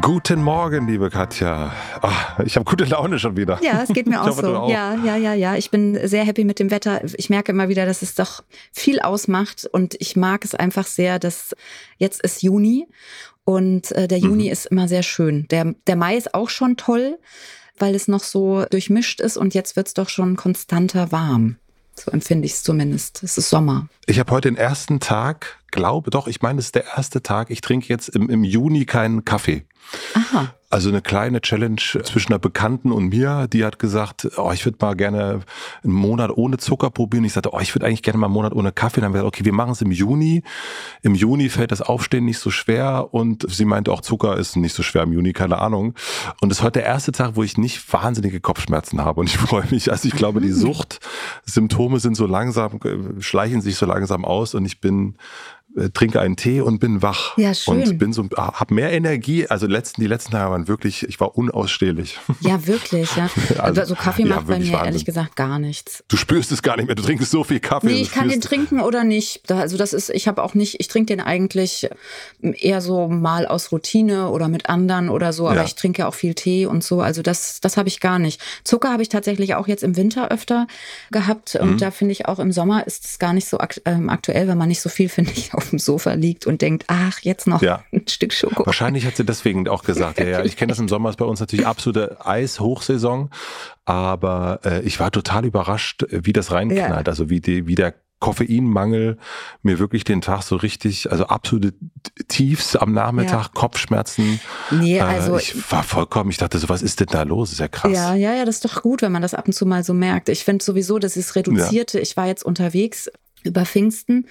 Guten Morgen, liebe Katja. Ach, ich habe gute Laune schon wieder. Ja, es geht mir auch hoffe, so. Auch. Ja, ja, ja, ja. Ich bin sehr happy mit dem Wetter. Ich merke immer wieder, dass es doch viel ausmacht und ich mag es einfach sehr, dass jetzt ist Juni und äh, der Juni mhm. ist immer sehr schön. Der, der Mai ist auch schon toll, weil es noch so durchmischt ist und jetzt wird es doch schon konstanter warm. So empfinde ich es zumindest. Es ist Sommer. Ich habe heute den ersten Tag, glaube doch, ich meine, es ist der erste Tag. Ich trinke jetzt im, im Juni keinen Kaffee. Aha. Also eine kleine Challenge zwischen einer Bekannten und mir, die hat gesagt, oh, ich würde mal gerne einen Monat ohne Zucker probieren. Ich sagte, oh, ich würde eigentlich gerne mal einen Monat ohne Kaffee. Dann haben wir gesagt, okay, wir machen es im Juni. Im Juni fällt das Aufstehen nicht so schwer und sie meinte auch, Zucker ist nicht so schwer im Juni, keine Ahnung. Und es ist heute der erste Tag, wo ich nicht wahnsinnige Kopfschmerzen habe und ich freue mich. Also ich glaube, die mhm. Suchtsymptome sind so langsam, schleichen sich so langsam aus und ich bin äh, trinke einen Tee und bin wach. Ja, schön. Und bin so, habe mehr Energie. Also letzten, die letzten Tage waren wirklich, ich war unausstehlich. Ja, wirklich, ja. Also, also Kaffee ja, macht bei mir Wahnsinn. ehrlich gesagt gar nichts. Du spürst es gar nicht mehr. Du trinkst so viel Kaffee. Nee, ich kann den trinken oder nicht. Also das ist, ich habe auch nicht, ich trinke den eigentlich eher so mal aus Routine oder mit anderen oder so, aber ja. ich trinke auch viel Tee und so. Also das, das habe ich gar nicht. Zucker habe ich tatsächlich auch jetzt im Winter öfter gehabt. Und mhm. da finde ich auch im Sommer ist es gar nicht so ähm, aktuell, weil man nicht so viel, finde ich, auf dem Sofa liegt und denkt, ach, jetzt noch ja. ein Stück Schokolade. Wahrscheinlich hat sie deswegen auch gesagt, ja, ja ich kenne das im Sommer, ist bei uns natürlich absolute Eishochsaison, aber äh, ich war total überrascht, wie das reinknallt, ja. also wie, die, wie der Koffeinmangel mir wirklich den Tag so richtig, also absolute Tiefs am Nachmittag, ja. Kopfschmerzen. Nee, äh, also. Äh, ich war vollkommen, ich dachte so, was ist denn da los? ist ja krass. Ja, ja, ja, das ist doch gut, wenn man das ab und zu mal so merkt. Ich finde sowieso, das ist reduzierte. Ja. Ich war jetzt unterwegs über Pfingsten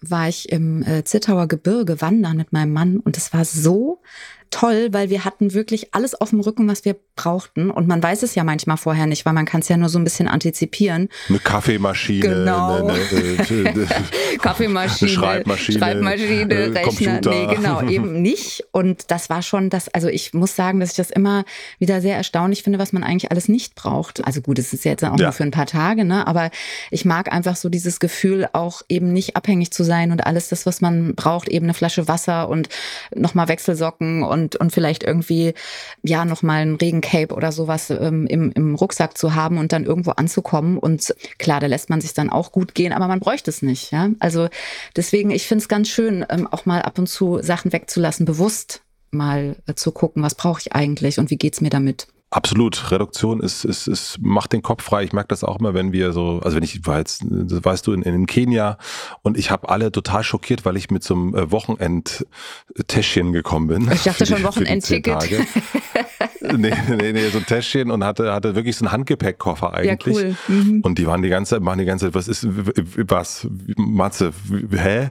war ich im äh, Zittauer Gebirge wandern mit meinem Mann und es war so toll, weil wir hatten wirklich alles auf dem Rücken, was wir brauchten. Und man weiß es ja manchmal vorher nicht, weil man kann es ja nur so ein bisschen antizipieren. Eine Kaffeemaschine, genau. eine, eine, eine Kaffeemaschine, Schreibmaschine, Schreibmaschine äh, Rechner. Computer. Nee, genau, eben nicht. Und das war schon das, also ich muss sagen, dass ich das immer wieder sehr erstaunlich finde, was man eigentlich alles nicht braucht. Also gut, es ist jetzt auch ja. nur für ein paar Tage, ne? Aber ich mag einfach so dieses Gefühl, auch eben nicht abhängig zu sein und alles das, was man braucht, eben eine Flasche Wasser und nochmal Wechselsocken und, und vielleicht irgendwie, ja, nochmal ein Regencape oder sowas ähm, im, im Rucksack zu haben und dann irgendwo anzukommen. Und klar, da lässt man sich dann auch gut gehen, aber man bräuchte es nicht. Ja? Also deswegen, ich finde es ganz schön, ähm, auch mal ab und zu Sachen wegzulassen, bewusst mal äh, zu gucken, was brauche ich eigentlich und wie geht's mir damit. Absolut. Reduktion ist, ist, ist, macht den Kopf frei. Ich merke das auch immer, wenn wir so, also wenn ich war jetzt, das weißt du, in, in Kenia und ich habe alle total schockiert, weil ich mit so einem äh, Wochenendtäschchen gekommen bin. Ich dachte schon Wochenendticket. Nee, nee, nee, so ein Täschchen und hatte, hatte wirklich so einen Handgepäckkoffer eigentlich. Ja, cool. Mhm. Und die waren die ganze Zeit, waren die ganze Zeit, was ist, was, Matze, hä?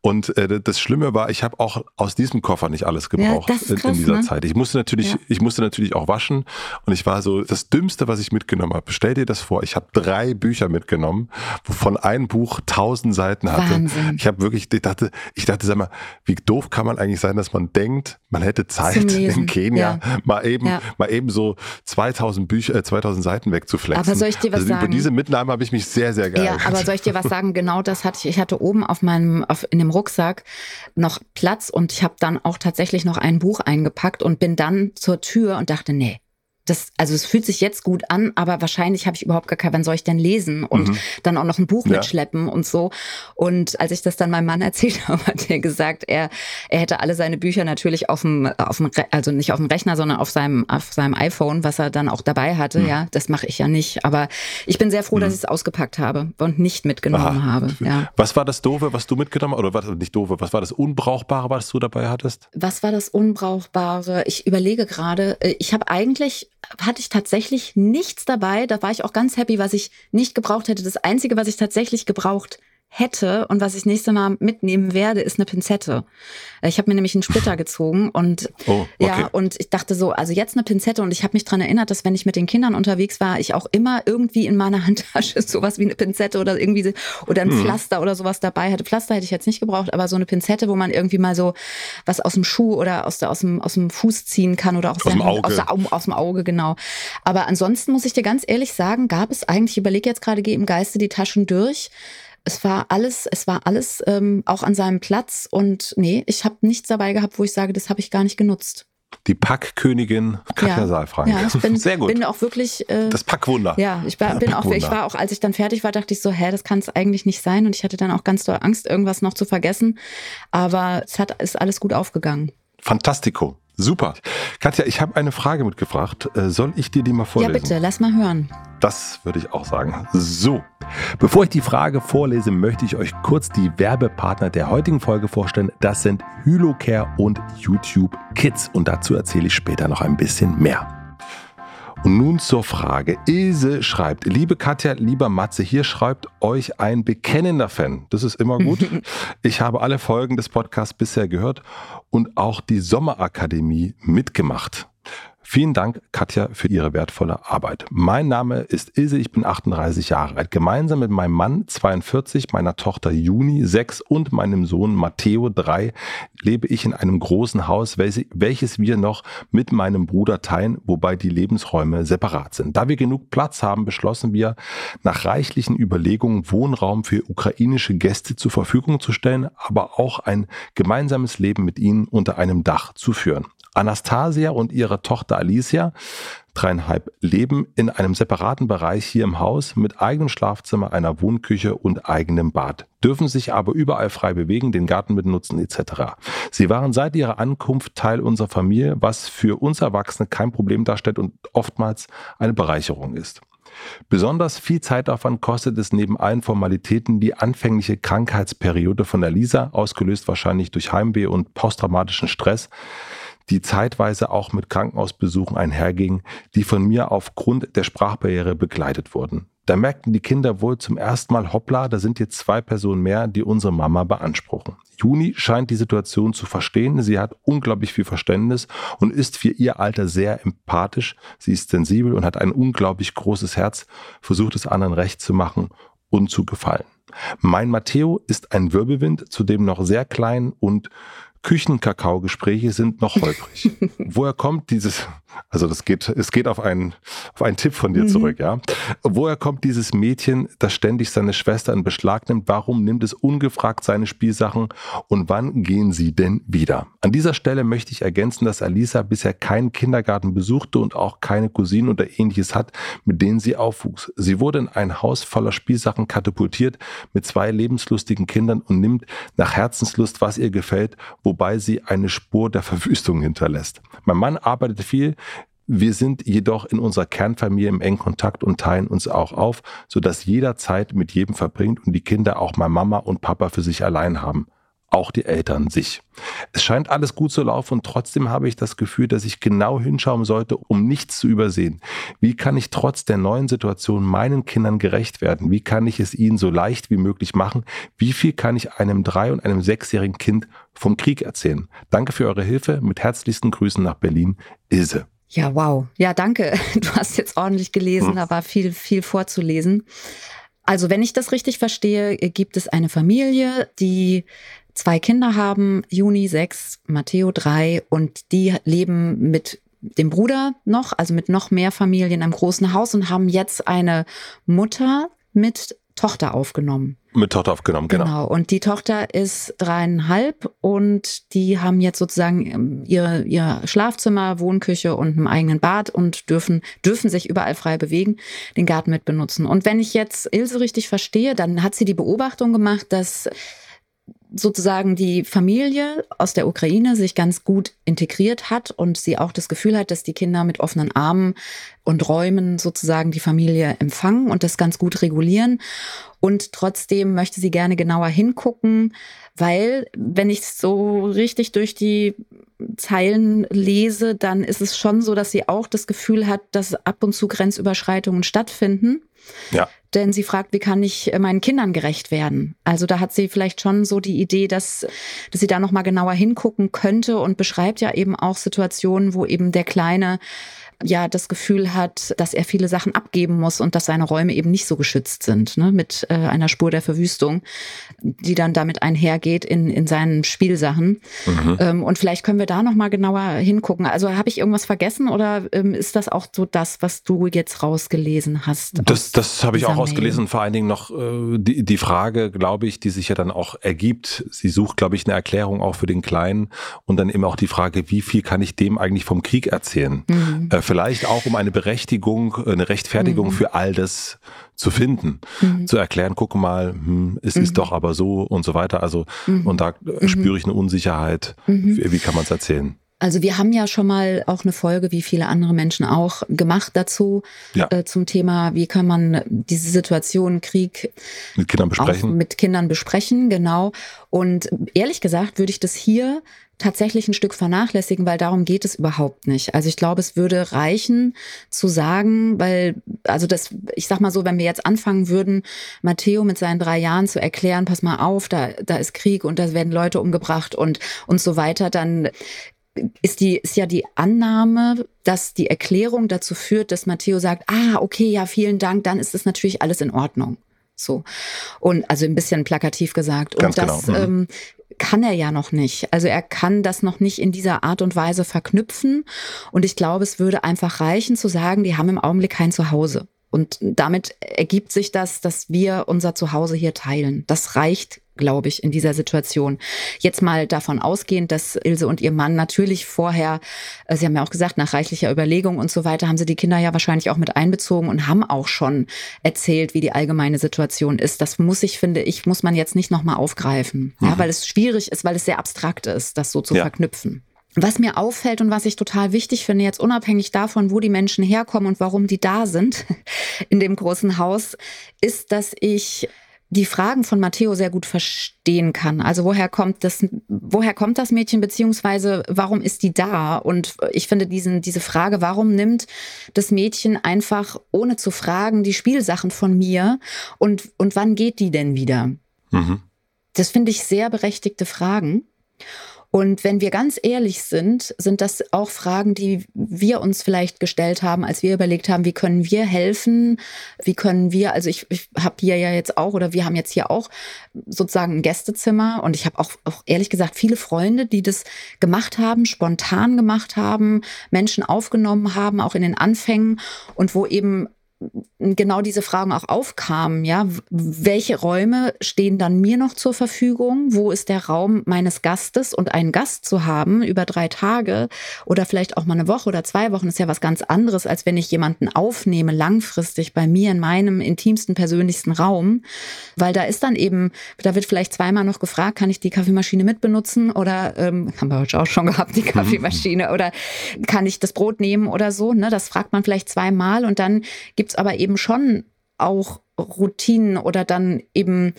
Und äh, das Schlimme war, ich habe auch aus diesem Koffer nicht alles gebraucht ja, krass, in, dieser ne? Zeit. Ich musste natürlich, ja. ich musste natürlich auch waschen und ich war so, das Dümmste, was ich mitgenommen habe. Stell dir das vor, ich habe drei Bücher mitgenommen, wovon ein Buch tausend Seiten hatte. Wahnsinn. Ich habe wirklich, ich dachte, ich dachte, sag mal, wie doof kann man eigentlich sein, dass man denkt, man hätte Zeit in Kenia mal eben ja. mal eben so 2000 Bücher, äh, 2000 Seiten wegzuflexen. Aber soll ich dir was also sagen? Über diese Mitnahme habe ich mich sehr, sehr geil. Ja, aber soll ich dir was sagen? Genau das hatte ich. Ich hatte oben auf meinem, auf, in dem Rucksack noch Platz und ich habe dann auch tatsächlich noch ein Buch eingepackt und bin dann zur Tür und dachte, nee, das, also es fühlt sich jetzt gut an, aber wahrscheinlich habe ich überhaupt gar kein, wann soll ich denn lesen und mhm. dann auch noch ein Buch ja. mitschleppen und so. Und als ich das dann meinem Mann erzählt habe, hat er gesagt, er, er hätte alle seine Bücher natürlich auf dem, auf dem, also nicht auf dem Rechner, sondern auf seinem, auf seinem iPhone, was er dann auch dabei hatte. Mhm. Ja, das mache ich ja nicht. Aber ich bin sehr froh, mhm. dass ich es ausgepackt habe und nicht mitgenommen Aha. habe. Ja. Was war das Doofe, was du mitgenommen oder was nicht Doofe, was war das Unbrauchbare, was du dabei hattest? Was war das Unbrauchbare? Ich überlege gerade, äh, ich habe eigentlich hatte ich tatsächlich nichts dabei. Da war ich auch ganz happy, was ich nicht gebraucht hätte. Das Einzige, was ich tatsächlich gebraucht hätte und was ich nächste Mal mitnehmen werde, ist eine Pinzette. Ich habe mir nämlich einen Splitter gezogen und oh, okay. ja, und ich dachte so, also jetzt eine Pinzette und ich habe mich dran erinnert, dass wenn ich mit den Kindern unterwegs war, ich auch immer irgendwie in meiner Handtasche sowas wie eine Pinzette oder irgendwie oder ein hm. Pflaster oder sowas dabei hatte. Pflaster hätte ich jetzt nicht gebraucht, aber so eine Pinzette, wo man irgendwie mal so was aus dem Schuh oder aus, der, aus, dem, aus dem Fuß ziehen kann oder aus, aus dem Auge. Aus, der, aus dem Auge, genau. Aber ansonsten muss ich dir ganz ehrlich sagen, gab es eigentlich, ich überlege jetzt gerade, gehe im Geiste die Taschen durch, es war alles, es war alles ähm, auch an seinem Platz und nee, ich habe nichts dabei gehabt, wo ich sage, das habe ich gar nicht genutzt. Die Packkönigin Katja ja. Saalfrank. Ja, ich bin, Sehr gut. bin auch wirklich. Äh, das Packwunder. Ja, ich war, bin Packwunder. auch, ich war auch, als ich dann fertig war, dachte ich so, hä, das kann es eigentlich nicht sein. Und ich hatte dann auch ganz doll Angst, irgendwas noch zu vergessen. Aber es hat, ist alles gut aufgegangen. Fantastico. Super. Katja, ich habe eine Frage mitgebracht. Äh, soll ich dir die mal vorlesen? Ja, bitte, lass mal hören. Das würde ich auch sagen. So, bevor ich die Frage vorlese, möchte ich euch kurz die Werbepartner der heutigen Folge vorstellen. Das sind Hylocare und YouTube Kids. Und dazu erzähle ich später noch ein bisschen mehr. Und nun zur Frage. Ilse schreibt, liebe Katja, lieber Matze, hier schreibt euch ein bekennender Fan. Das ist immer gut. Ich habe alle Folgen des Podcasts bisher gehört und auch die Sommerakademie mitgemacht. Vielen Dank, Katja, für Ihre wertvolle Arbeit. Mein Name ist Ilse, ich bin 38 Jahre alt. Gemeinsam mit meinem Mann 42, meiner Tochter Juni 6 und meinem Sohn Matteo 3 lebe ich in einem großen Haus, welches wir noch mit meinem Bruder teilen, wobei die Lebensräume separat sind. Da wir genug Platz haben, beschlossen wir, nach reichlichen Überlegungen Wohnraum für ukrainische Gäste zur Verfügung zu stellen, aber auch ein gemeinsames Leben mit ihnen unter einem Dach zu führen. Anastasia und ihre Tochter Alicia, dreieinhalb, leben in einem separaten Bereich hier im Haus mit eigenem Schlafzimmer, einer Wohnküche und eigenem Bad, dürfen sich aber überall frei bewegen, den Garten mitnutzen etc. Sie waren seit ihrer Ankunft Teil unserer Familie, was für uns Erwachsene kein Problem darstellt und oftmals eine Bereicherung ist. Besonders viel Zeitaufwand kostet es neben allen Formalitäten die anfängliche Krankheitsperiode von der Lisa, ausgelöst wahrscheinlich durch Heimweh und posttraumatischen Stress, die zeitweise auch mit Krankenhausbesuchen einhergingen, die von mir aufgrund der Sprachbarriere begleitet wurden. Da merkten die Kinder wohl zum ersten Mal, hoppla, da sind jetzt zwei Personen mehr, die unsere Mama beanspruchen. Juni scheint die Situation zu verstehen. Sie hat unglaublich viel Verständnis und ist für ihr Alter sehr empathisch. Sie ist sensibel und hat ein unglaublich großes Herz, versucht es anderen recht zu machen und zu gefallen. Mein Matteo ist ein Wirbelwind, zudem noch sehr klein und Küchenkakao-Gespräche sind noch holprig. Woher kommt dieses, also das geht, es geht auf einen, auf einen Tipp von dir mhm. zurück, ja. Woher kommt dieses Mädchen, das ständig seine Schwester in Beschlag nimmt? Warum nimmt es ungefragt seine Spielsachen? Und wann gehen sie denn wieder? An dieser Stelle möchte ich ergänzen, dass Alisa bisher keinen Kindergarten besuchte und auch keine Cousinen oder ähnliches hat, mit denen sie aufwuchs. Sie wurde in ein Haus voller Spielsachen katapultiert mit zwei lebenslustigen Kindern und nimmt nach Herzenslust, was ihr gefällt, wo wobei sie eine Spur der Verwüstung hinterlässt. Mein Mann arbeitet viel, wir sind jedoch in unserer Kernfamilie im engen Kontakt und teilen uns auch auf, sodass jeder Zeit mit jedem verbringt und die Kinder auch mal Mama und Papa für sich allein haben auch die Eltern sich. Es scheint alles gut zu laufen und trotzdem habe ich das Gefühl, dass ich genau hinschauen sollte, um nichts zu übersehen. Wie kann ich trotz der neuen Situation meinen Kindern gerecht werden? Wie kann ich es ihnen so leicht wie möglich machen? Wie viel kann ich einem drei- und einem sechsjährigen Kind vom Krieg erzählen? Danke für eure Hilfe. Mit herzlichsten Grüßen nach Berlin, Ilse. Ja, wow. Ja, danke. Du hast jetzt ordentlich gelesen, hm. da war viel, viel vorzulesen. Also, wenn ich das richtig verstehe, gibt es eine Familie, die zwei Kinder haben, Juni sechs, Matteo drei und die leben mit dem Bruder noch, also mit noch mehr Familien in einem großen Haus und haben jetzt eine Mutter mit Tochter aufgenommen. Mit Tochter aufgenommen, genau. Genau. Und die Tochter ist dreieinhalb und die haben jetzt sozusagen ähm, ihr, ihr Schlafzimmer, Wohnküche und einen eigenen Bad und dürfen, dürfen sich überall frei bewegen, den Garten mit benutzen. Und wenn ich jetzt Ilse richtig verstehe, dann hat sie die Beobachtung gemacht, dass sozusagen die Familie aus der Ukraine sich ganz gut integriert hat und sie auch das Gefühl hat, dass die Kinder mit offenen Armen und Räumen sozusagen die Familie empfangen und das ganz gut regulieren. Und trotzdem möchte sie gerne genauer hingucken, weil wenn ich so richtig durch die Zeilen lese, dann ist es schon so, dass sie auch das Gefühl hat, dass ab und zu Grenzüberschreitungen stattfinden. Ja denn sie fragt, wie kann ich äh, meinen Kindern gerecht werden? Also da hat sie vielleicht schon so die Idee, dass, dass sie da nochmal genauer hingucken könnte und beschreibt ja eben auch Situationen, wo eben der Kleine ja das Gefühl hat, dass er viele Sachen abgeben muss und dass seine Räume eben nicht so geschützt sind, ne, mit äh, einer Spur der Verwüstung, die dann damit einhergeht in, in seinen Spielsachen. Mhm. Ähm, und vielleicht können wir da nochmal genauer hingucken. Also habe ich irgendwas vergessen oder ähm, ist das auch so das, was du jetzt rausgelesen hast? Das, das habe ich auch rausgelesen. Vor allen Dingen noch äh, die, die Frage, glaube ich, die sich ja dann auch ergibt. Sie sucht, glaube ich, eine Erklärung auch für den Kleinen und dann eben auch die Frage, wie viel kann ich dem eigentlich vom Krieg erzählen? Mhm. Äh, vielleicht auch um eine Berechtigung, eine Rechtfertigung mhm. für all das zu finden, mhm. zu erklären, guck mal, hm, es mhm. ist doch aber so und so weiter. Also, mhm. und da mhm. spüre ich eine Unsicherheit. Mhm. Wie kann man es erzählen? Also wir haben ja schon mal auch eine Folge, wie viele andere Menschen auch, gemacht dazu, ja. äh, zum Thema, wie kann man diese Situation Krieg mit Kindern besprechen. mit Kindern besprechen, genau. Und ehrlich gesagt würde ich das hier tatsächlich ein Stück vernachlässigen, weil darum geht es überhaupt nicht. Also ich glaube, es würde reichen zu sagen, weil, also das, ich sag mal so, wenn wir jetzt anfangen würden, Matteo mit seinen drei Jahren zu erklären, pass mal auf, da, da ist Krieg und da werden Leute umgebracht und, und so weiter, dann ist die, ist ja die Annahme, dass die Erklärung dazu führt, dass Matteo sagt, ah, okay, ja, vielen Dank, dann ist das natürlich alles in Ordnung. So. Und also ein bisschen plakativ gesagt. Ganz und das genau. ähm, kann er ja noch nicht. Also er kann das noch nicht in dieser Art und Weise verknüpfen. Und ich glaube, es würde einfach reichen zu sagen, die haben im Augenblick kein Zuhause. Und damit ergibt sich das, dass wir unser Zuhause hier teilen. Das reicht glaube ich, in dieser Situation. Jetzt mal davon ausgehend, dass Ilse und ihr Mann natürlich vorher, äh, Sie haben ja auch gesagt, nach reichlicher Überlegung und so weiter, haben sie die Kinder ja wahrscheinlich auch mit einbezogen und haben auch schon erzählt, wie die allgemeine Situation ist. Das muss ich, finde ich, muss man jetzt nicht nochmal aufgreifen, mhm. ja, weil es schwierig ist, weil es sehr abstrakt ist, das so zu ja. verknüpfen. Was mir auffällt und was ich total wichtig finde, jetzt unabhängig davon, wo die Menschen herkommen und warum die da sind in dem großen Haus, ist, dass ich die Fragen von Matteo sehr gut verstehen kann. Also woher kommt das, woher kommt das Mädchen, beziehungsweise warum ist die da? Und ich finde diesen, diese Frage, warum nimmt das Mädchen einfach, ohne zu fragen, die Spielsachen von mir und, und wann geht die denn wieder? Mhm. Das finde ich sehr berechtigte Fragen. Und wenn wir ganz ehrlich sind, sind das auch Fragen, die wir uns vielleicht gestellt haben, als wir überlegt haben, wie können wir helfen? Wie können wir, also ich, ich habe hier ja jetzt auch, oder wir haben jetzt hier auch sozusagen ein Gästezimmer und ich habe auch, auch ehrlich gesagt viele Freunde, die das gemacht haben, spontan gemacht haben, Menschen aufgenommen haben, auch in den Anfängen und wo eben genau diese Fragen auch aufkamen, ja, welche Räume stehen dann mir noch zur Verfügung? Wo ist der Raum meines Gastes? Und einen Gast zu haben über drei Tage oder vielleicht auch mal eine Woche oder zwei Wochen ist ja was ganz anderes, als wenn ich jemanden aufnehme langfristig bei mir in meinem intimsten, persönlichsten Raum, weil da ist dann eben, da wird vielleicht zweimal noch gefragt, kann ich die Kaffeemaschine mitbenutzen oder ähm, haben wir heute auch schon gehabt, die Kaffeemaschine oder kann ich das Brot nehmen oder so, ne? Das fragt man vielleicht zweimal und dann gibt es aber eben schon auch Routinen oder dann eben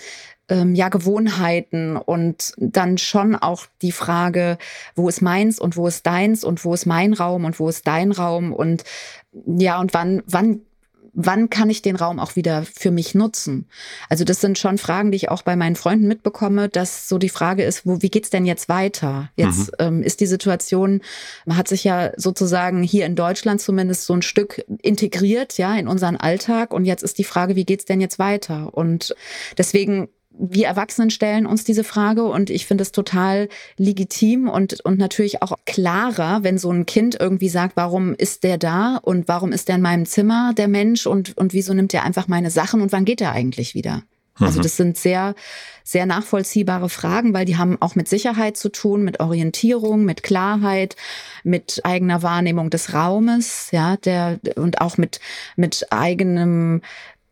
ähm, ja Gewohnheiten und dann schon auch die Frage, wo ist meins und wo ist deins und wo ist mein Raum und wo ist dein Raum und ja und wann wann wann kann ich den Raum auch wieder für mich nutzen? Also das sind schon Fragen, die ich auch bei meinen Freunden mitbekomme, dass so die Frage ist, wo, wie geht's denn jetzt weiter? Jetzt mhm. ähm, ist die Situation, man hat sich ja sozusagen hier in Deutschland zumindest so ein Stück integriert, ja, in unseren Alltag. Und jetzt ist die Frage, wie geht's denn jetzt weiter? Und deswegen wir Erwachsenen stellen uns diese Frage und ich finde es total legitim und, und natürlich auch klarer, wenn so ein Kind irgendwie sagt, warum ist der da und warum ist der in meinem Zimmer, der Mensch und, und wieso nimmt er einfach meine Sachen und wann geht er eigentlich wieder? Also mhm. das sind sehr, sehr nachvollziehbare Fragen, weil die haben auch mit Sicherheit zu tun, mit Orientierung, mit Klarheit, mit eigener Wahrnehmung des Raumes, ja, der und auch mit mit eigenem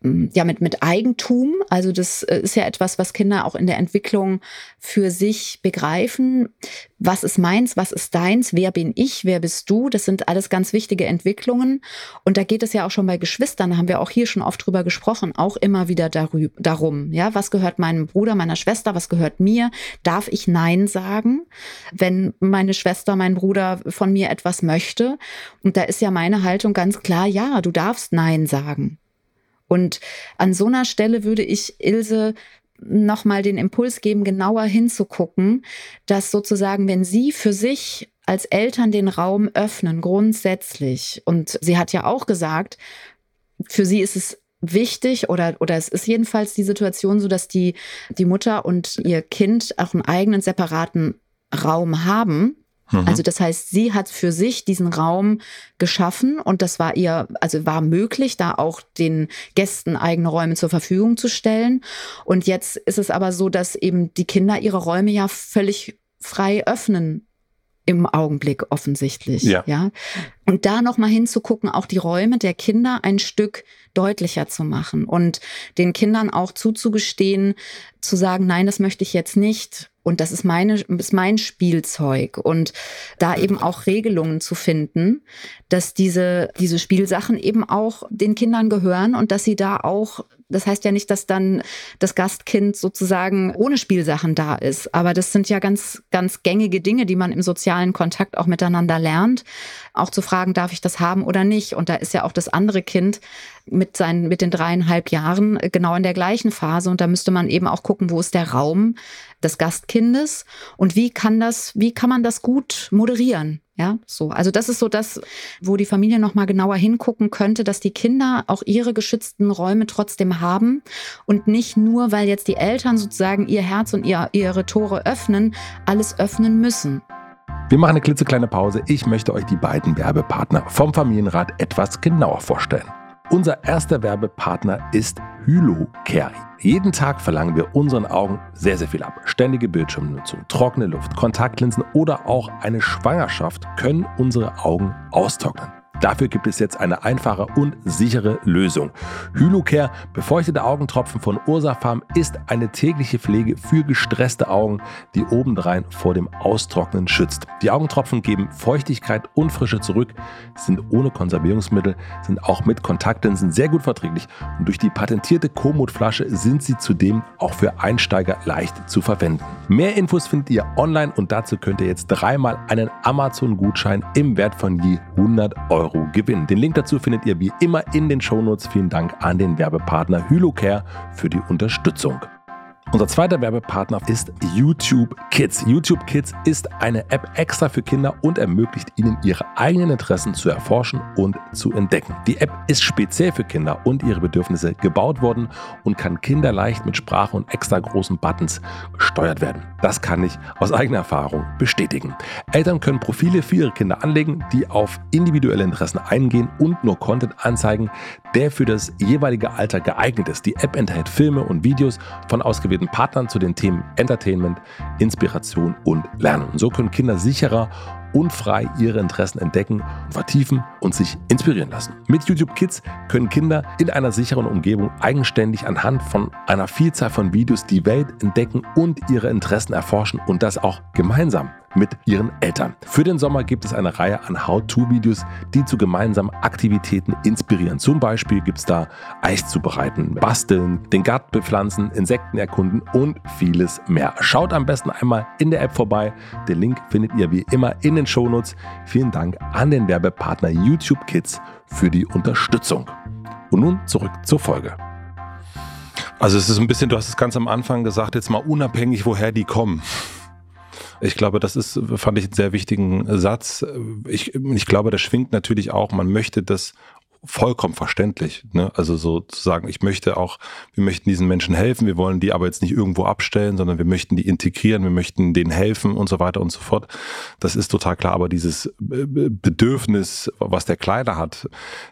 ja, mit, mit Eigentum. Also das äh, ist ja etwas, was Kinder auch in der Entwicklung für sich begreifen. Was ist meins? Was ist deins? Wer bin ich? Wer bist du? Das sind alles ganz wichtige Entwicklungen. Und da geht es ja auch schon bei Geschwistern, da haben wir auch hier schon oft drüber gesprochen, auch immer wieder darüber, darum. Ja, was gehört meinem Bruder, meiner Schwester? Was gehört mir? Darf ich Nein sagen, wenn meine Schwester, mein Bruder von mir etwas möchte? Und da ist ja meine Haltung ganz klar, ja, du darfst Nein sagen. Und an so einer Stelle würde ich Ilse nochmal den Impuls geben, genauer hinzugucken, dass sozusagen, wenn sie für sich als Eltern den Raum öffnen, grundsätzlich, und sie hat ja auch gesagt, für sie ist es wichtig oder, oder es ist jedenfalls die Situation so, dass die, die Mutter und ihr Kind auch einen eigenen separaten Raum haben, Mhm. Also das heißt, sie hat für sich diesen Raum geschaffen und das war ihr, also war möglich, da auch den Gästen eigene Räume zur Verfügung zu stellen. Und jetzt ist es aber so, dass eben die Kinder ihre Räume ja völlig frei öffnen im Augenblick offensichtlich. Ja. ja. Und da nochmal hinzugucken, auch die Räume der Kinder ein Stück deutlicher zu machen und den Kindern auch zuzugestehen, zu sagen, nein, das möchte ich jetzt nicht. Und das ist meine, ist mein Spielzeug. Und da eben auch Regelungen zu finden, dass diese, diese Spielsachen eben auch den Kindern gehören und dass sie da auch das heißt ja nicht, dass dann das Gastkind sozusagen ohne Spielsachen da ist. Aber das sind ja ganz, ganz gängige Dinge, die man im sozialen Kontakt auch miteinander lernt. Auch zu fragen, darf ich das haben oder nicht? Und da ist ja auch das andere Kind mit seinen, mit den dreieinhalb Jahren genau in der gleichen Phase. Und da müsste man eben auch gucken, wo ist der Raum des Gastkindes und wie kann das, wie kann man das gut moderieren? Ja, so. Also das ist so das, wo die Familie nochmal genauer hingucken könnte, dass die Kinder auch ihre geschützten Räume trotzdem haben und nicht nur, weil jetzt die Eltern sozusagen ihr Herz und ihr, ihre Tore öffnen, alles öffnen müssen. Wir machen eine klitzekleine Pause. Ich möchte euch die beiden Werbepartner vom Familienrat etwas genauer vorstellen. Unser erster Werbepartner ist Hylocare. Jeden Tag verlangen wir unseren Augen sehr, sehr viel ab. Ständige Bildschirmnutzung, trockene Luft, Kontaktlinsen oder auch eine Schwangerschaft können unsere Augen austrocknen. Dafür gibt es jetzt eine einfache und sichere Lösung. Hylocare befeuchtete Augentropfen von Ursafarm ist eine tägliche Pflege für gestresste Augen, die obendrein vor dem Austrocknen schützt. Die Augentropfen geben Feuchtigkeit und Frische zurück, sind ohne Konservierungsmittel, sind auch mit Kontaktlinsen sehr gut verträglich und durch die patentierte Komoot-Flasche sind sie zudem auch für Einsteiger leicht zu verwenden. Mehr Infos findet ihr online und dazu könnt ihr jetzt dreimal einen Amazon-Gutschein im Wert von je 100 Euro Euro gewinnen. Den Link dazu findet ihr wie immer in den Shownotes. Vielen Dank an den Werbepartner Hylocare für die Unterstützung. Unser zweiter Werbepartner ist YouTube Kids. YouTube Kids ist eine App extra für Kinder und ermöglicht ihnen ihre eigenen Interessen zu erforschen und zu entdecken. Die App ist speziell für Kinder und ihre Bedürfnisse gebaut worden und kann kinderleicht mit Sprache und extra großen Buttons gesteuert werden. Das kann ich aus eigener Erfahrung bestätigen. Eltern können Profile für ihre Kinder anlegen, die auf individuelle Interessen eingehen und nur Content anzeigen, der für das jeweilige Alter geeignet ist. Die App enthält Filme und Videos von ausgewählten Partnern zu den Themen Entertainment, Inspiration und Lernen. Und so können Kinder sicherer und frei ihre Interessen entdecken, vertiefen und sich inspirieren lassen. Mit YouTube Kids können Kinder in einer sicheren Umgebung eigenständig anhand von einer Vielzahl von Videos die Welt entdecken und ihre Interessen erforschen und das auch gemeinsam mit ihren Eltern. Für den Sommer gibt es eine Reihe an How-To-Videos, die zu gemeinsamen Aktivitäten inspirieren. Zum Beispiel gibt es da Eis zubereiten, basteln, den Garten bepflanzen, Insekten erkunden und vieles mehr. Schaut am besten einmal in der App vorbei. Den Link findet ihr wie immer in den Shownotes. Vielen Dank an den Werbepartner YouTube Kids für die Unterstützung. Und nun zurück zur Folge. Also es ist ein bisschen, du hast es ganz am Anfang gesagt, jetzt mal unabhängig, woher die kommen. Ich glaube, das ist, fand ich einen sehr wichtigen Satz. Ich, ich glaube, das schwingt natürlich auch, man möchte, dass vollkommen verständlich. Ne? Also so zu sagen, ich möchte auch, wir möchten diesen Menschen helfen, wir wollen die aber jetzt nicht irgendwo abstellen, sondern wir möchten die integrieren, wir möchten denen helfen und so weiter und so fort. Das ist total klar. Aber dieses äh, Bedürfnis, was der Kleine hat,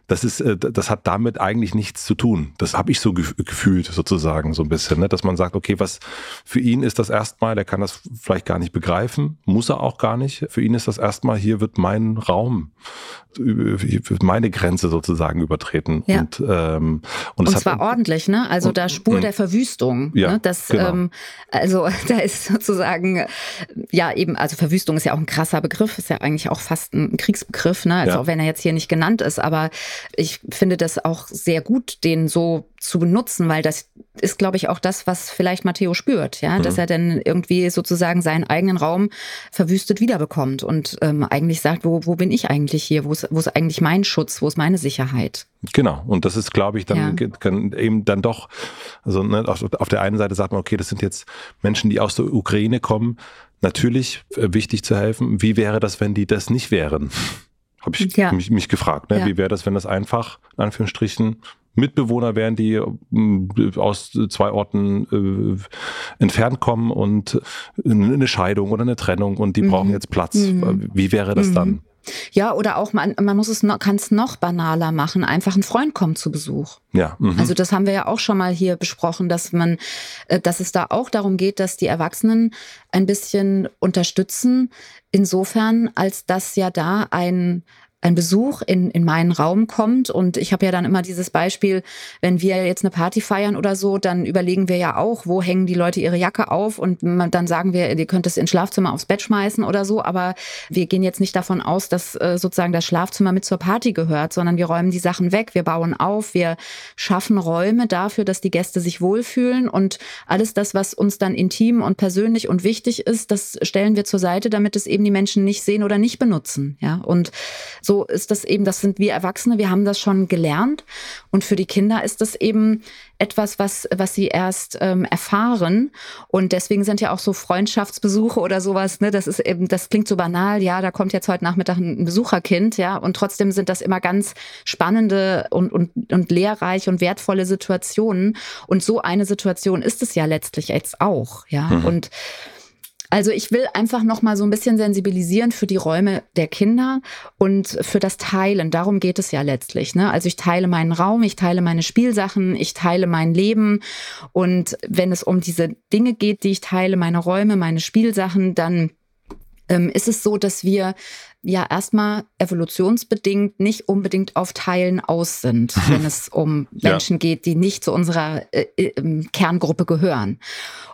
das ist, äh, das hat damit eigentlich nichts zu tun. Das habe ich so gefühlt sozusagen so ein bisschen, ne? dass man sagt, okay, was für ihn ist das erstmal, der kann das vielleicht gar nicht begreifen, muss er auch gar nicht. Für ihn ist das erstmal, hier wird mein Raum, meine Grenze sozusagen übertreten. Ja. Und, ähm, und, und zwar hat, ordentlich, ne? Also und, da Spur der Verwüstung. Ja, ne? das, genau. ähm, also da ist sozusagen, ja eben, also Verwüstung ist ja auch ein krasser Begriff, ist ja eigentlich auch fast ein Kriegsbegriff, ne? Also ja. auch wenn er jetzt hier nicht genannt ist, aber ich finde das auch sehr gut, den so zu benutzen, weil das ist, glaube ich, auch das, was vielleicht Matteo spürt, ja, mhm. dass er dann irgendwie sozusagen seinen eigenen Raum verwüstet wiederbekommt und ähm, eigentlich sagt, wo, wo bin ich eigentlich hier, wo ist, wo ist eigentlich mein Schutz, wo ist meine Sicherheit? Genau, und das ist, glaube ich, dann ja. eben dann doch, also ne, auf, auf der einen Seite sagt man, okay, das sind jetzt Menschen, die aus der Ukraine kommen, natürlich äh, wichtig zu helfen. Wie wäre das, wenn die das nicht wären? Habe ich ja. mich, mich, gefragt. Ne? Ja. Wie wäre das, wenn das einfach, in Anführungsstrichen, Mitbewohner wären, die äh, aus zwei Orten äh, entfernt kommen und eine Scheidung oder eine Trennung und die mhm. brauchen jetzt Platz. Mhm. Wie wäre das mhm. dann? Ja, oder auch man, man muss es noch, kann es noch banaler machen. Einfach ein Freund kommt zu Besuch. Ja. Mhm. Also das haben wir ja auch schon mal hier besprochen, dass man, äh, dass es da auch darum geht, dass die Erwachsenen ein bisschen unterstützen. Insofern, als dass ja da ein ein Besuch in, in meinen Raum kommt. Und ich habe ja dann immer dieses Beispiel, wenn wir jetzt eine Party feiern oder so, dann überlegen wir ja auch, wo hängen die Leute ihre Jacke auf und man, dann sagen wir, ihr könnt es ins Schlafzimmer aufs Bett schmeißen oder so. Aber wir gehen jetzt nicht davon aus, dass äh, sozusagen das Schlafzimmer mit zur Party gehört, sondern wir räumen die Sachen weg, wir bauen auf, wir schaffen Räume dafür, dass die Gäste sich wohlfühlen und alles das, was uns dann intim und persönlich und wichtig ist, das stellen wir zur Seite, damit es eben die Menschen nicht sehen oder nicht benutzen. Ja, und so ist das eben, das sind wir Erwachsene, wir haben das schon gelernt. Und für die Kinder ist das eben etwas, was, was sie erst ähm, erfahren. Und deswegen sind ja auch so Freundschaftsbesuche oder sowas, ne, das ist eben, das klingt so banal, ja, da kommt jetzt heute Nachmittag ein Besucherkind, ja, und trotzdem sind das immer ganz spannende und, und, und lehrreiche und wertvolle Situationen. Und so eine Situation ist es ja letztlich jetzt auch, ja. Mhm. Und also ich will einfach noch mal so ein bisschen sensibilisieren für die Räume der Kinder und für das Teilen. Darum geht es ja letztlich. Ne? Also ich teile meinen Raum, ich teile meine Spielsachen, ich teile mein Leben. Und wenn es um diese Dinge geht, die ich teile, meine Räume, meine Spielsachen, dann ähm, ist es so, dass wir ja erstmal evolutionsbedingt nicht unbedingt auf Teilen aus sind, wenn es um Menschen ja. geht, die nicht zu unserer äh, äh, Kerngruppe gehören.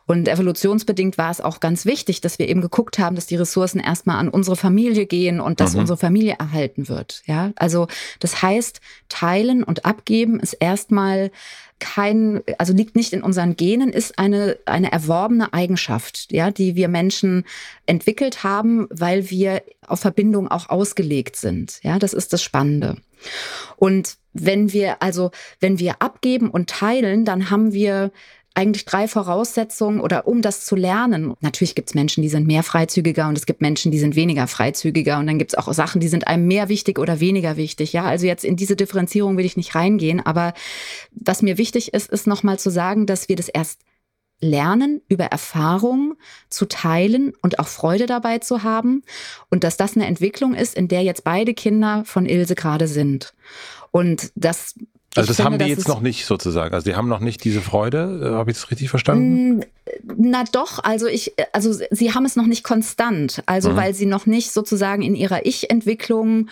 Und evolutionsbedingt war es auch ganz wichtig, dass wir eben geguckt haben, dass die Ressourcen erstmal an unsere Familie gehen und dass mhm. unsere Familie erhalten wird. Ja, also das heißt, teilen und abgeben ist erstmal kein, also liegt nicht in unseren Genen, ist eine, eine erworbene Eigenschaft, ja, die wir Menschen entwickelt haben, weil wir auf Verbindung auch ausgelegt sind. Ja, das ist das Spannende. Und wenn wir, also, wenn wir abgeben und teilen, dann haben wir eigentlich drei Voraussetzungen oder um das zu lernen. Natürlich gibt es Menschen, die sind mehr freizügiger und es gibt Menschen, die sind weniger freizügiger und dann gibt es auch Sachen, die sind einem mehr wichtig oder weniger wichtig. Ja, also jetzt in diese Differenzierung will ich nicht reingehen, aber was mir wichtig ist, ist nochmal zu sagen, dass wir das erst lernen, über Erfahrung zu teilen und auch Freude dabei zu haben und dass das eine Entwicklung ist, in der jetzt beide Kinder von Ilse gerade sind. Und das also das finde, haben die jetzt noch nicht sozusagen. Also die haben noch nicht diese Freude. Äh, Habe ich das richtig verstanden? Na doch, also ich, also sie haben es noch nicht konstant. Also mhm. weil sie noch nicht sozusagen in ihrer Ich-Entwicklung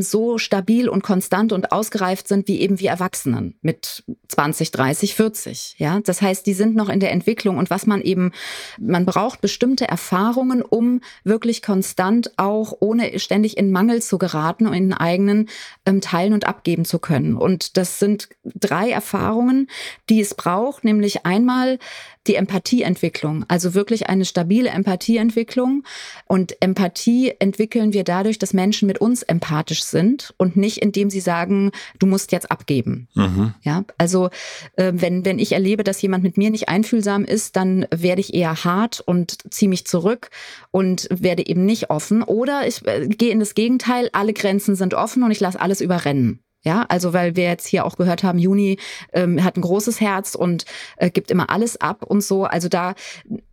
so stabil und konstant und ausgereift sind wie eben wir Erwachsenen mit 20, 30, 40. Ja, das heißt, die sind noch in der Entwicklung und was man eben, man braucht bestimmte Erfahrungen, um wirklich konstant auch ohne ständig in Mangel zu geraten und in eigenen ähm, teilen und abgeben zu können. Und das sind drei Erfahrungen, die es braucht, nämlich einmal die Empathieentwicklung, also wirklich eine stabile Empathieentwicklung. Und Empathie entwickeln wir dadurch, dass Menschen mit uns empathisch sind und nicht, indem sie sagen, du musst jetzt abgeben. Mhm. Ja, also äh, wenn, wenn ich erlebe, dass jemand mit mir nicht einfühlsam ist, dann werde ich eher hart und ziehe mich zurück und werde eben nicht offen. Oder ich äh, gehe in das Gegenteil, alle Grenzen sind offen und ich lasse alles überrennen. Ja, also weil wir jetzt hier auch gehört haben, Juni ähm, hat ein großes Herz und äh, gibt immer alles ab und so. Also da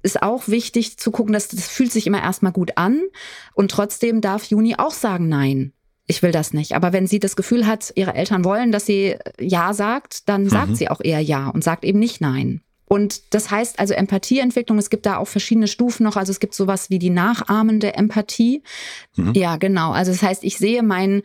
ist auch wichtig zu gucken, dass das fühlt sich immer erstmal gut an und trotzdem darf Juni auch sagen Nein. Ich will das nicht. Aber wenn sie das Gefühl hat, ihre Eltern wollen, dass sie Ja sagt, dann mhm. sagt sie auch eher Ja und sagt eben nicht Nein. Und das heißt also Empathieentwicklung, es gibt da auch verschiedene Stufen noch. Also es gibt sowas wie die nachahmende Empathie. Mhm. Ja, genau. Also das heißt, ich sehe meinen äh,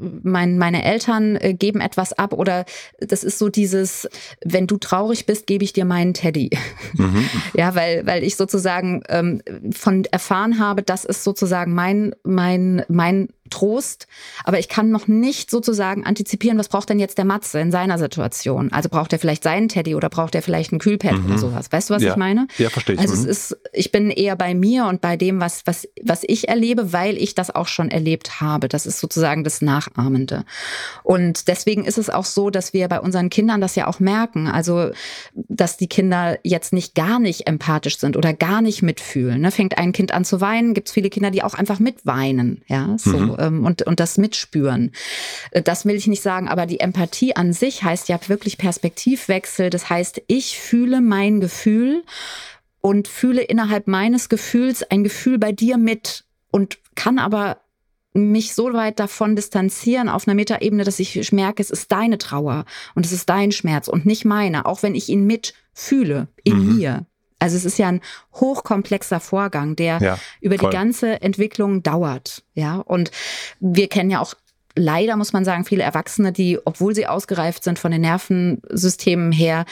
mein, meine Eltern äh, geben etwas ab oder das ist so dieses, wenn du traurig bist, gebe ich dir meinen Teddy. Mhm. Ja, weil, weil ich sozusagen ähm, von erfahren habe, das ist sozusagen mein, mein, mein Trost, aber ich kann noch nicht sozusagen antizipieren, was braucht denn jetzt der Matze in seiner Situation? Also braucht er vielleicht seinen Teddy oder braucht er vielleicht ein Kühlpad mhm. oder sowas? Weißt du, was ja. ich meine? Ja, verstehe ich. Also mhm. es ist, ich bin eher bei mir und bei dem, was, was, was ich erlebe, weil ich das auch schon erlebt habe. Das ist sozusagen das Nachahmende. Und deswegen ist es auch so, dass wir bei unseren Kindern das ja auch merken. Also, dass die Kinder jetzt nicht gar nicht empathisch sind oder gar nicht mitfühlen. Ne? Fängt ein Kind an zu weinen, gibt es viele Kinder, die auch einfach mitweinen. Ja, so. Mhm ähm, und, und das Mitspüren. Äh, das will ich nicht sagen, aber die Empathie an sich heißt ja wirklich Perspektivwechsel. Das heißt, ich fühle mein Gefühl und fühle innerhalb meines Gefühls ein Gefühl bei dir mit und kann aber mich so weit davon distanzieren auf einer Metaebene, dass ich merke, es ist deine Trauer und es ist dein Schmerz und nicht meine, auch wenn ich ihn mitfühle in mhm. mir. Also es ist ja ein hochkomplexer Vorgang, der ja, über voll. die ganze Entwicklung dauert. Ja, und wir kennen ja auch leider, muss man sagen, viele Erwachsene, die, obwohl sie ausgereift sind von den Nervensystemen her,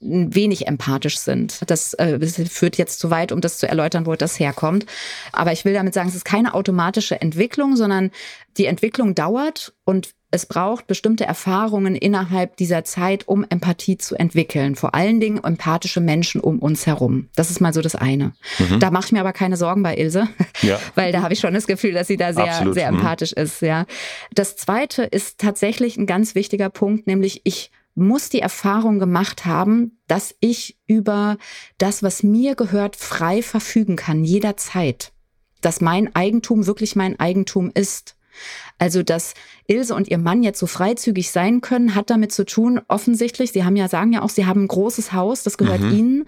wenig empathisch sind. Das, äh, das führt jetzt zu weit, um das zu erläutern, wo das herkommt. Aber ich will damit sagen, es ist keine automatische Entwicklung, sondern die Entwicklung dauert und es braucht bestimmte Erfahrungen innerhalb dieser Zeit, um Empathie zu entwickeln. Vor allen Dingen empathische Menschen um uns herum. Das ist mal so das eine. Mhm. Da mache ich mir aber keine Sorgen bei Ilse, ja. weil da habe ich schon das Gefühl, dass sie da sehr, Absolut. sehr mhm. empathisch mhm. ist. Ja. Das zweite ist tatsächlich ein ganz wichtiger Punkt, nämlich ich muss die Erfahrung gemacht haben, dass ich über das, was mir gehört, frei verfügen kann, jederzeit. Dass mein Eigentum wirklich mein Eigentum ist. Also, dass Ilse und ihr Mann jetzt so freizügig sein können, hat damit zu tun, offensichtlich, Sie haben ja, sagen ja auch, Sie haben ein großes Haus, das gehört mhm. Ihnen.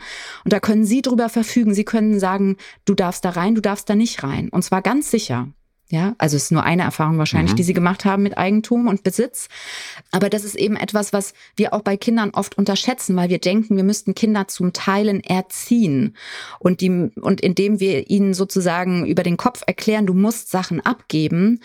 Und da können Sie drüber verfügen. Sie können sagen, du darfst da rein, du darfst da nicht rein. Und zwar ganz sicher. Ja, also es ist nur eine Erfahrung wahrscheinlich, mhm. die sie gemacht haben mit Eigentum und Besitz. Aber das ist eben etwas, was wir auch bei Kindern oft unterschätzen, weil wir denken, wir müssten Kinder zum Teilen erziehen. Und, die, und indem wir ihnen sozusagen über den Kopf erklären, du musst Sachen abgeben,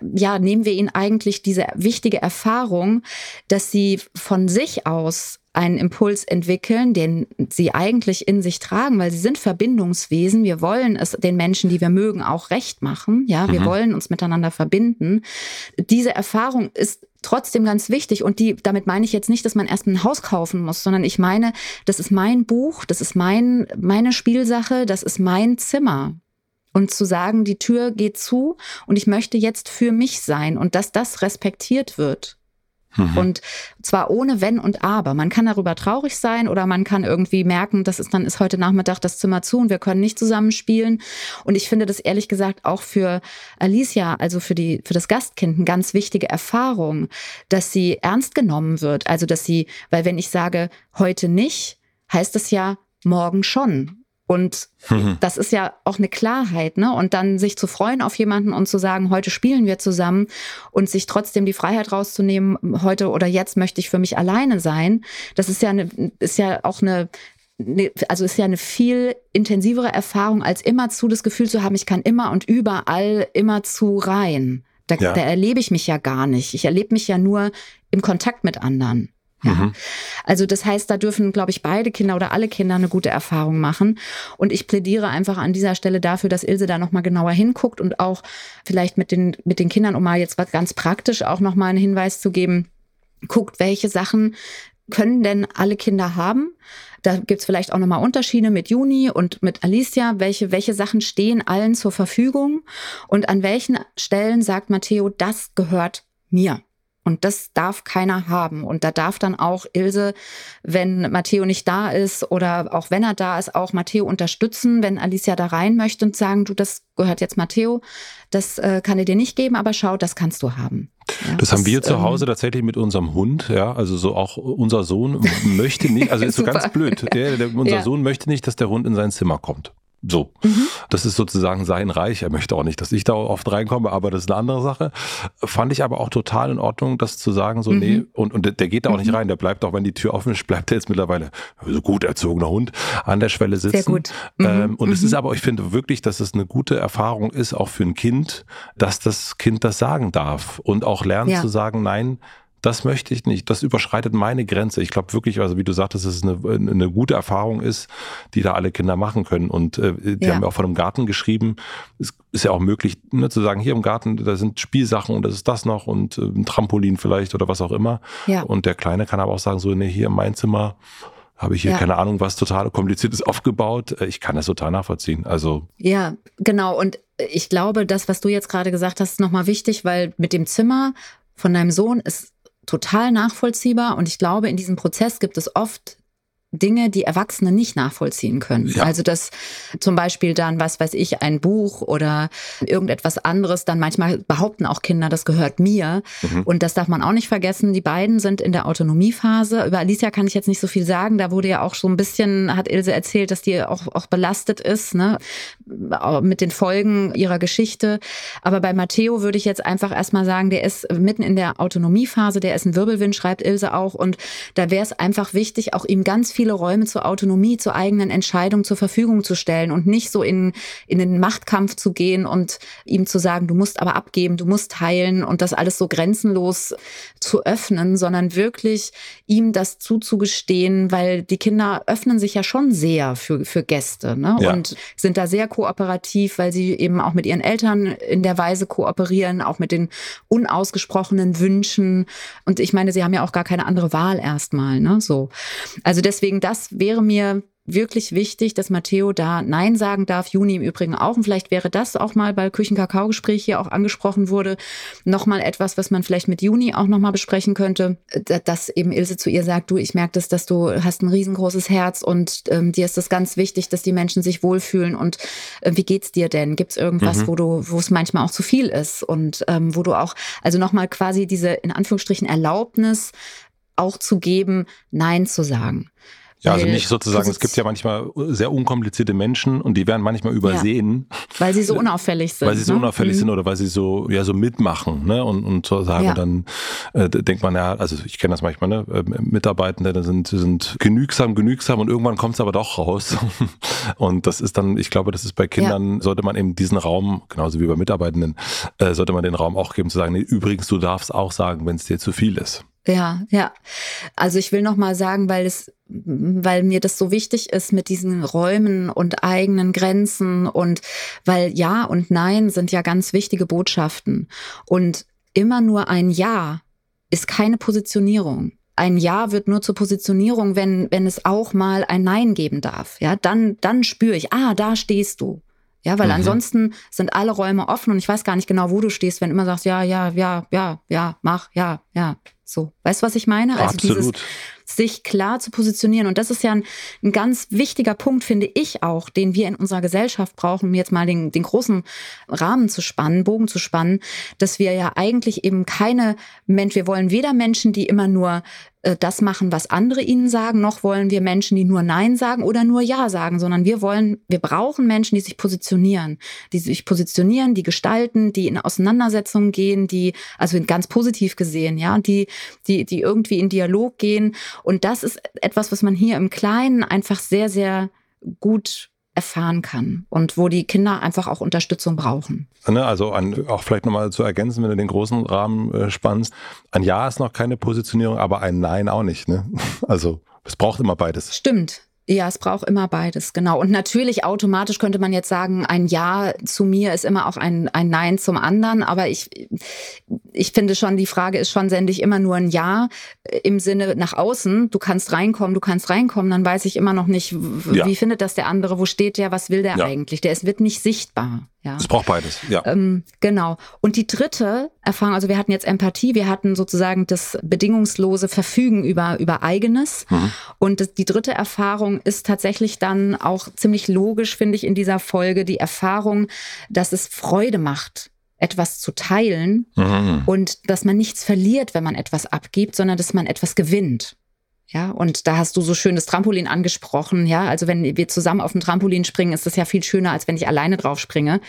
ja, nehmen wir ihnen eigentlich diese wichtige Erfahrung, dass sie von sich aus einen Impuls entwickeln, den sie eigentlich in sich tragen, weil sie sind Verbindungswesen. Wir wollen es den Menschen, die wir mögen, auch recht machen. Ja, wir mhm. wollen uns miteinander verbinden. Diese Erfahrung ist trotzdem ganz wichtig und die, damit meine ich jetzt nicht, dass man erst ein Haus kaufen muss, sondern ich meine, das ist mein Buch, das ist mein, meine Spielsache, das ist mein Zimmer. Und zu sagen, die Tür geht zu und ich möchte jetzt für mich sein und dass das respektiert wird. Mhm. Und zwar ohne Wenn und Aber. Man kann darüber traurig sein oder man kann irgendwie merken, das ist dann ist heute Nachmittag das Zimmer zu und wir können nicht zusammen spielen. Und ich finde das ehrlich gesagt auch für Alicia, also für die, für das Gastkind, eine ganz wichtige Erfahrung, dass sie ernst genommen wird. Also, dass sie, weil wenn ich sage, heute nicht, heißt es ja morgen schon. Und mhm. das ist ja auch eine Klarheit, ne? Und dann sich zu freuen auf jemanden und zu sagen, heute spielen wir zusammen und sich trotzdem die Freiheit rauszunehmen, heute oder jetzt möchte ich für mich alleine sein. Das ist ja eine, ist ja auch eine, also ist ja eine viel intensivere Erfahrung, als immer zu das Gefühl zu haben, ich kann immer und überall immer zu rein. Da, ja. da erlebe ich mich ja gar nicht. Ich erlebe mich ja nur im Kontakt mit anderen. Ja. Mhm. Also das heißt, da dürfen, glaube ich, beide Kinder oder alle Kinder eine gute Erfahrung machen. Und ich plädiere einfach an dieser Stelle dafür, dass Ilse da nochmal genauer hinguckt und auch vielleicht mit den, mit den Kindern, um mal jetzt was ganz praktisch auch nochmal einen Hinweis zu geben, guckt, welche Sachen können denn alle Kinder haben? Da gibt's vielleicht auch nochmal Unterschiede mit Juni und mit Alicia. Welche, welche Sachen stehen allen zur Verfügung? Und an welchen Stellen sagt Matteo, das gehört mir? Und das darf keiner haben. Und da darf dann auch Ilse, wenn Matteo nicht da ist oder auch wenn er da ist, auch Matteo unterstützen, wenn Alicia da rein möchte und sagen, du, das gehört jetzt Matteo, das äh, kann er dir nicht geben, aber schau, das kannst du haben. Ja, das, das, haben wir zu ähm, Hause ähm, tatsächlich mit unserem Hund, ja, also so auch unser Sohn möchte nicht, also ist so ganz blöd, der, der, unser ja. Sohn möchte nicht, dass der Hund in sein Zimmer kommt. So, mhm. das ist sozusagen sein Reich. Er möchte auch nicht, dass ich da oft reinkomme, aber das ist eine andere Sache. Fand ich aber auch total in Ordnung, das zu sagen, so, mhm. nee, und, und der geht da auch nicht mhm. rein. Der bleibt auch, wenn die Tür offen ist, bleibt er jetzt mittlerweile so gut erzogener Hund an der Schwelle sitzen. Sehr gut. Mhm. Ähm, und es ist mhm. aber, ich finde wirklich, dass es eine gute Erfahrung ist, auch für ein Kind, dass das Kind das sagen darf und auch lernt ja. zu sagen, nein, das möchte ich nicht. Das überschreitet meine Grenze. Ich glaube wirklich, also wie du sagtest, dass es eine, eine gute Erfahrung ist, die da alle Kinder machen können. Und äh, die ja. haben ja auch von einem Garten geschrieben. Es ist ja auch möglich, ne, zu sagen, hier im Garten, da sind Spielsachen und das ist das noch und äh, ein Trampolin vielleicht oder was auch immer. Ja. Und der Kleine kann aber auch sagen, so, nee, hier in mein Zimmer habe ich hier ja. keine Ahnung, was total kompliziertes aufgebaut. Äh, ich kann das total nachvollziehen. Also ja, genau. Und ich glaube, das, was du jetzt gerade gesagt hast, ist nochmal wichtig, weil mit dem Zimmer von deinem Sohn ist total nachvollziehbar und ich glaube, in diesem Prozess gibt es oft Dinge, die Erwachsene nicht nachvollziehen können. Ja. Also dass zum Beispiel dann, was weiß ich, ein Buch oder irgendetwas anderes, dann manchmal behaupten auch Kinder, das gehört mir. Mhm. Und das darf man auch nicht vergessen. Die beiden sind in der Autonomiephase. Über Alicia kann ich jetzt nicht so viel sagen. Da wurde ja auch so ein bisschen, hat Ilse erzählt, dass die auch, auch belastet ist, ne? Mit den Folgen ihrer Geschichte. Aber bei Matteo würde ich jetzt einfach erstmal sagen, der ist mitten in der Autonomiephase, der ist ein Wirbelwind, schreibt Ilse auch. Und da wäre es einfach wichtig, auch ihm ganz viel viele Räume zur Autonomie, zur eigenen Entscheidung zur Verfügung zu stellen und nicht so in, in den Machtkampf zu gehen und ihm zu sagen, du musst aber abgeben, du musst heilen und das alles so grenzenlos zu öffnen, sondern wirklich ihm das zuzugestehen, weil die Kinder öffnen sich ja schon sehr für, für Gäste ne? Ja. und sind da sehr kooperativ, weil sie eben auch mit ihren Eltern in der Weise kooperieren, auch mit den unausgesprochenen Wünschen. Und ich meine, sie haben ja auch gar keine andere Wahl erstmal. Ne? So. Also deswegen deswegen, das wäre mir wirklich wichtig, dass Matteo da Nein sagen darf. Juni im Übrigen auch. Und vielleicht wäre das auch mal bei Küchenkakao-Gespräch hier auch angesprochen wurde. Nochmal etwas, was man vielleicht mit Juni auch nochmal besprechen könnte. Dass eben Ilse zu ihr sagt, du, ich merke das, dass du hast ein riesengroßes Herz und ähm, dir ist das ganz wichtig, dass die Menschen sich wohlfühlen. Und äh, wie geht's dir denn? Gibt's irgendwas, mhm. wo du, wo es manchmal auch zu viel ist? Und ähm, wo du auch, also nochmal quasi diese in Anführungsstrichen Erlaubnis auch zu geben, Nein zu sagen. Ja, also nicht sozusagen, es gibt ja manchmal sehr unkomplizierte Menschen und die werden manchmal übersehen. Ja, weil sie so unauffällig sind. Weil sie so ne? unauffällig mhm. sind oder weil sie so, ja, so mitmachen, ne? Und, und so sagen ja. dann, äh, denkt man ja, also ich kenne das manchmal, ne? Äh, Mitarbeitende sind, sind genügsam, genügsam und irgendwann kommt es aber doch raus. und das ist dann, ich glaube, das ist bei Kindern, ja. sollte man eben diesen Raum, genauso wie bei Mitarbeitenden, äh, sollte man den Raum auch geben, zu sagen, nee, übrigens, du darfst auch sagen, wenn es dir zu viel ist. Ja, ja. Also ich will noch mal sagen, weil es, weil mir das so wichtig ist mit diesen Räumen und eigenen Grenzen und weil Ja und Nein sind ja ganz wichtige Botschaften und immer nur ein Ja ist keine Positionierung. Ein Ja wird nur zur Positionierung, wenn, wenn es auch mal ein Nein geben darf. Ja, dann, dann spüre ich, ah, da stehst du. Ja, weil mhm. ansonsten sind alle Räume offen und ich weiß gar nicht genau, wo du stehst, wenn du immer sagst, ja, ja, ja, ja, ja, mach, ja, ja. So, weißt du, was ich meine? Also Absolut. dieses sich klar zu positionieren. Und das ist ja ein, ein, ganz wichtiger Punkt, finde ich auch, den wir in unserer Gesellschaft brauchen, um jetzt mal den, den großen Rahmen zu spannen, Bogen zu spannen, dass wir ja eigentlich eben keine Mensch, wir wollen weder Menschen, die immer nur das machen, was andere ihnen sagen, noch wollen wir Menschen, die nur Nein sagen oder nur Ja sagen, sondern wir wollen, wir brauchen Menschen, die sich positionieren, die sich positionieren, die gestalten, die in Auseinandersetzungen gehen, die, also ganz positiv gesehen, ja, die, die, die irgendwie in Dialog gehen. Und das ist etwas, was man hier im Kleinen einfach sehr, sehr gut erfahren kann und wo die Kinder einfach auch Unterstützung brauchen. Ne, also an, auch vielleicht nochmal zu ergänzen, wenn du den großen Rahmen äh, spannst. Ein Ja ist noch keine Positionierung, aber ein Nein auch nicht. Ne? Also es braucht immer beides. Stimmt, ja, es braucht immer beides, genau. Und natürlich automatisch könnte man jetzt sagen, ein Ja zu mir ist immer auch ein, ein Nein zum anderen. Aber ich, ich finde schon, die Frage ist schon, sende ich immer nur ein Ja im Sinne nach außen. Du kannst reinkommen, du kannst reinkommen. Dann weiß ich immer noch nicht, ja. wie findet das der andere, wo steht der, was will der ja. eigentlich? Der ist, wird nicht sichtbar. Ja. Es braucht beides, ja. Ähm, genau. Und die dritte Erfahrung, also wir hatten jetzt Empathie, wir hatten sozusagen das bedingungslose Verfügen über, über eigenes. Mhm. Und das, die dritte Erfahrung ist tatsächlich dann auch ziemlich logisch, finde ich, in dieser Folge, die Erfahrung, dass es Freude macht, etwas zu teilen mhm. und dass man nichts verliert, wenn man etwas abgibt, sondern dass man etwas gewinnt. Ja, und da hast du so schön das Trampolin angesprochen. Ja, also wenn wir zusammen auf dem Trampolin springen, ist das ja viel schöner, als wenn ich alleine drauf springe.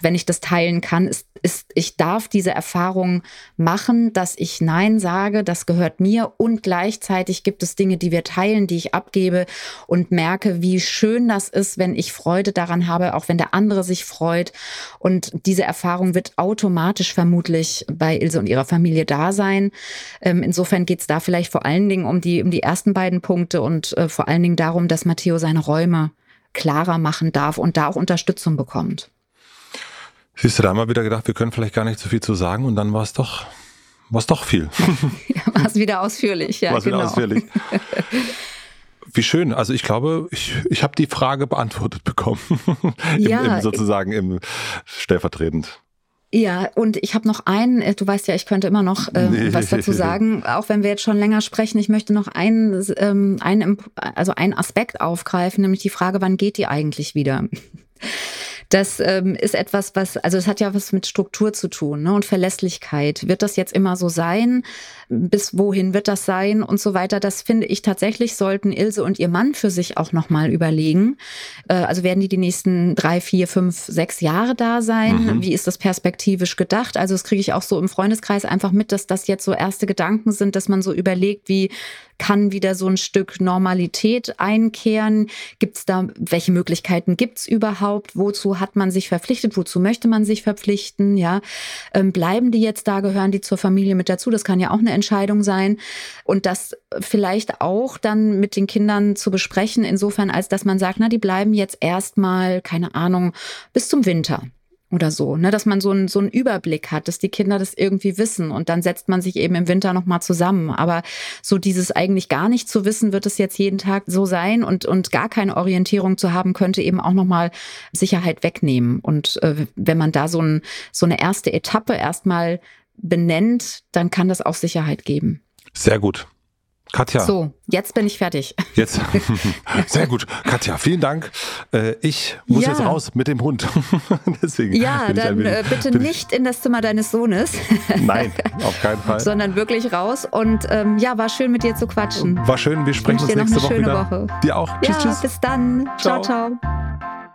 Wenn ich das teilen kann, ist ist, ich darf diese Erfahrung machen, dass ich Nein sage, das gehört mir und gleichzeitig gibt es Dinge, die wir teilen, die ich abgebe und merke, wie schön das ist, wenn ich Freude daran habe, auch wenn der andere sich freut. Und diese Erfahrung wird automatisch vermutlich bei Ilse und ihrer Familie da sein. Ähm, insofern geht es da vielleicht vor allen Dingen um die, um die ersten beiden Punkte und äh, vor allen Dingen darum, dass Matteo seine Räume klarer machen darf und da auch Unterstützung bekommt. Siehst du, da haben wir wieder gedacht, wir können vielleicht gar nicht so viel zu sagen und dann war es doch, war es doch viel. ja, war es wieder ausführlich, ja. War es genau. wieder ausführlich. Wie schön. Also ich glaube, ich, ich habe die Frage beantwortet bekommen. Ja, Im, im, sozusagen im stellvertretend. Ja, und ich habe noch einen, äh, du weißt ja, ich könnte immer noch äh, nee. was dazu sagen, auch wenn wir jetzt schon länger sprechen. Ich möchte noch einen, ähm, einen, also einen Aspekt aufgreifen, nämlich die Frage, wann geht die eigentlich wieder? Das ähm, ist etwas, was, also es hat ja was mit Struktur zu tun ne? und Verlässlichkeit. Wird das jetzt immer so sein? Bis wohin wird das sein und so weiter? Das finde ich tatsächlich, sollten Ilse und ihr Mann für sich auch nochmal überlegen. Äh, also werden die die nächsten drei, vier, fünf, sechs Jahre da sein? Mhm. Wie ist das perspektivisch gedacht? Also das kriege ich auch so im Freundeskreis einfach mit, dass das jetzt so erste Gedanken sind, dass man so überlegt, wie kann wieder so ein Stück Normalität einkehren? Gibt es da, welche Möglichkeiten gibt es überhaupt? Wozu hat man sich verpflichtet? Wozu möchte man sich verpflichten? Ja, ähm, bleiben die jetzt da? Gehören die zur Familie mit dazu? Das kann ja auch eine Entscheidung sein. Und das vielleicht auch dann mit den Kindern zu besprechen, insofern als dass man sagt, na, die bleiben jetzt erstmal, keine Ahnung, bis zum Winter oder so, ne, dass man so einen so einen Überblick hat, dass die Kinder das irgendwie wissen und dann setzt man sich eben im Winter noch mal zusammen, aber so dieses eigentlich gar nicht zu wissen, wird es jetzt jeden Tag so sein und und gar keine Orientierung zu haben, könnte eben auch noch mal Sicherheit wegnehmen und äh, wenn man da so ein so eine erste Etappe erstmal benennt, dann kann das auch Sicherheit geben. Sehr gut. Katja. So, jetzt bin ich fertig. Jetzt. Sehr gut. Katja, vielen Dank. Äh, ich muss ja. jetzt raus mit dem Hund. Deswegen ja, dann wenig, äh, bitte nicht in das Zimmer deines Sohnes. Nein, auf keinen Fall. Sondern wirklich raus. Und ähm, ja, war schön mit dir zu quatschen. War schön. Wir sprechen uns nächste Woche wieder. Woche. Dir auch. Tschüss, ja, tschüss. Bis dann. ciao. ciao. ciao.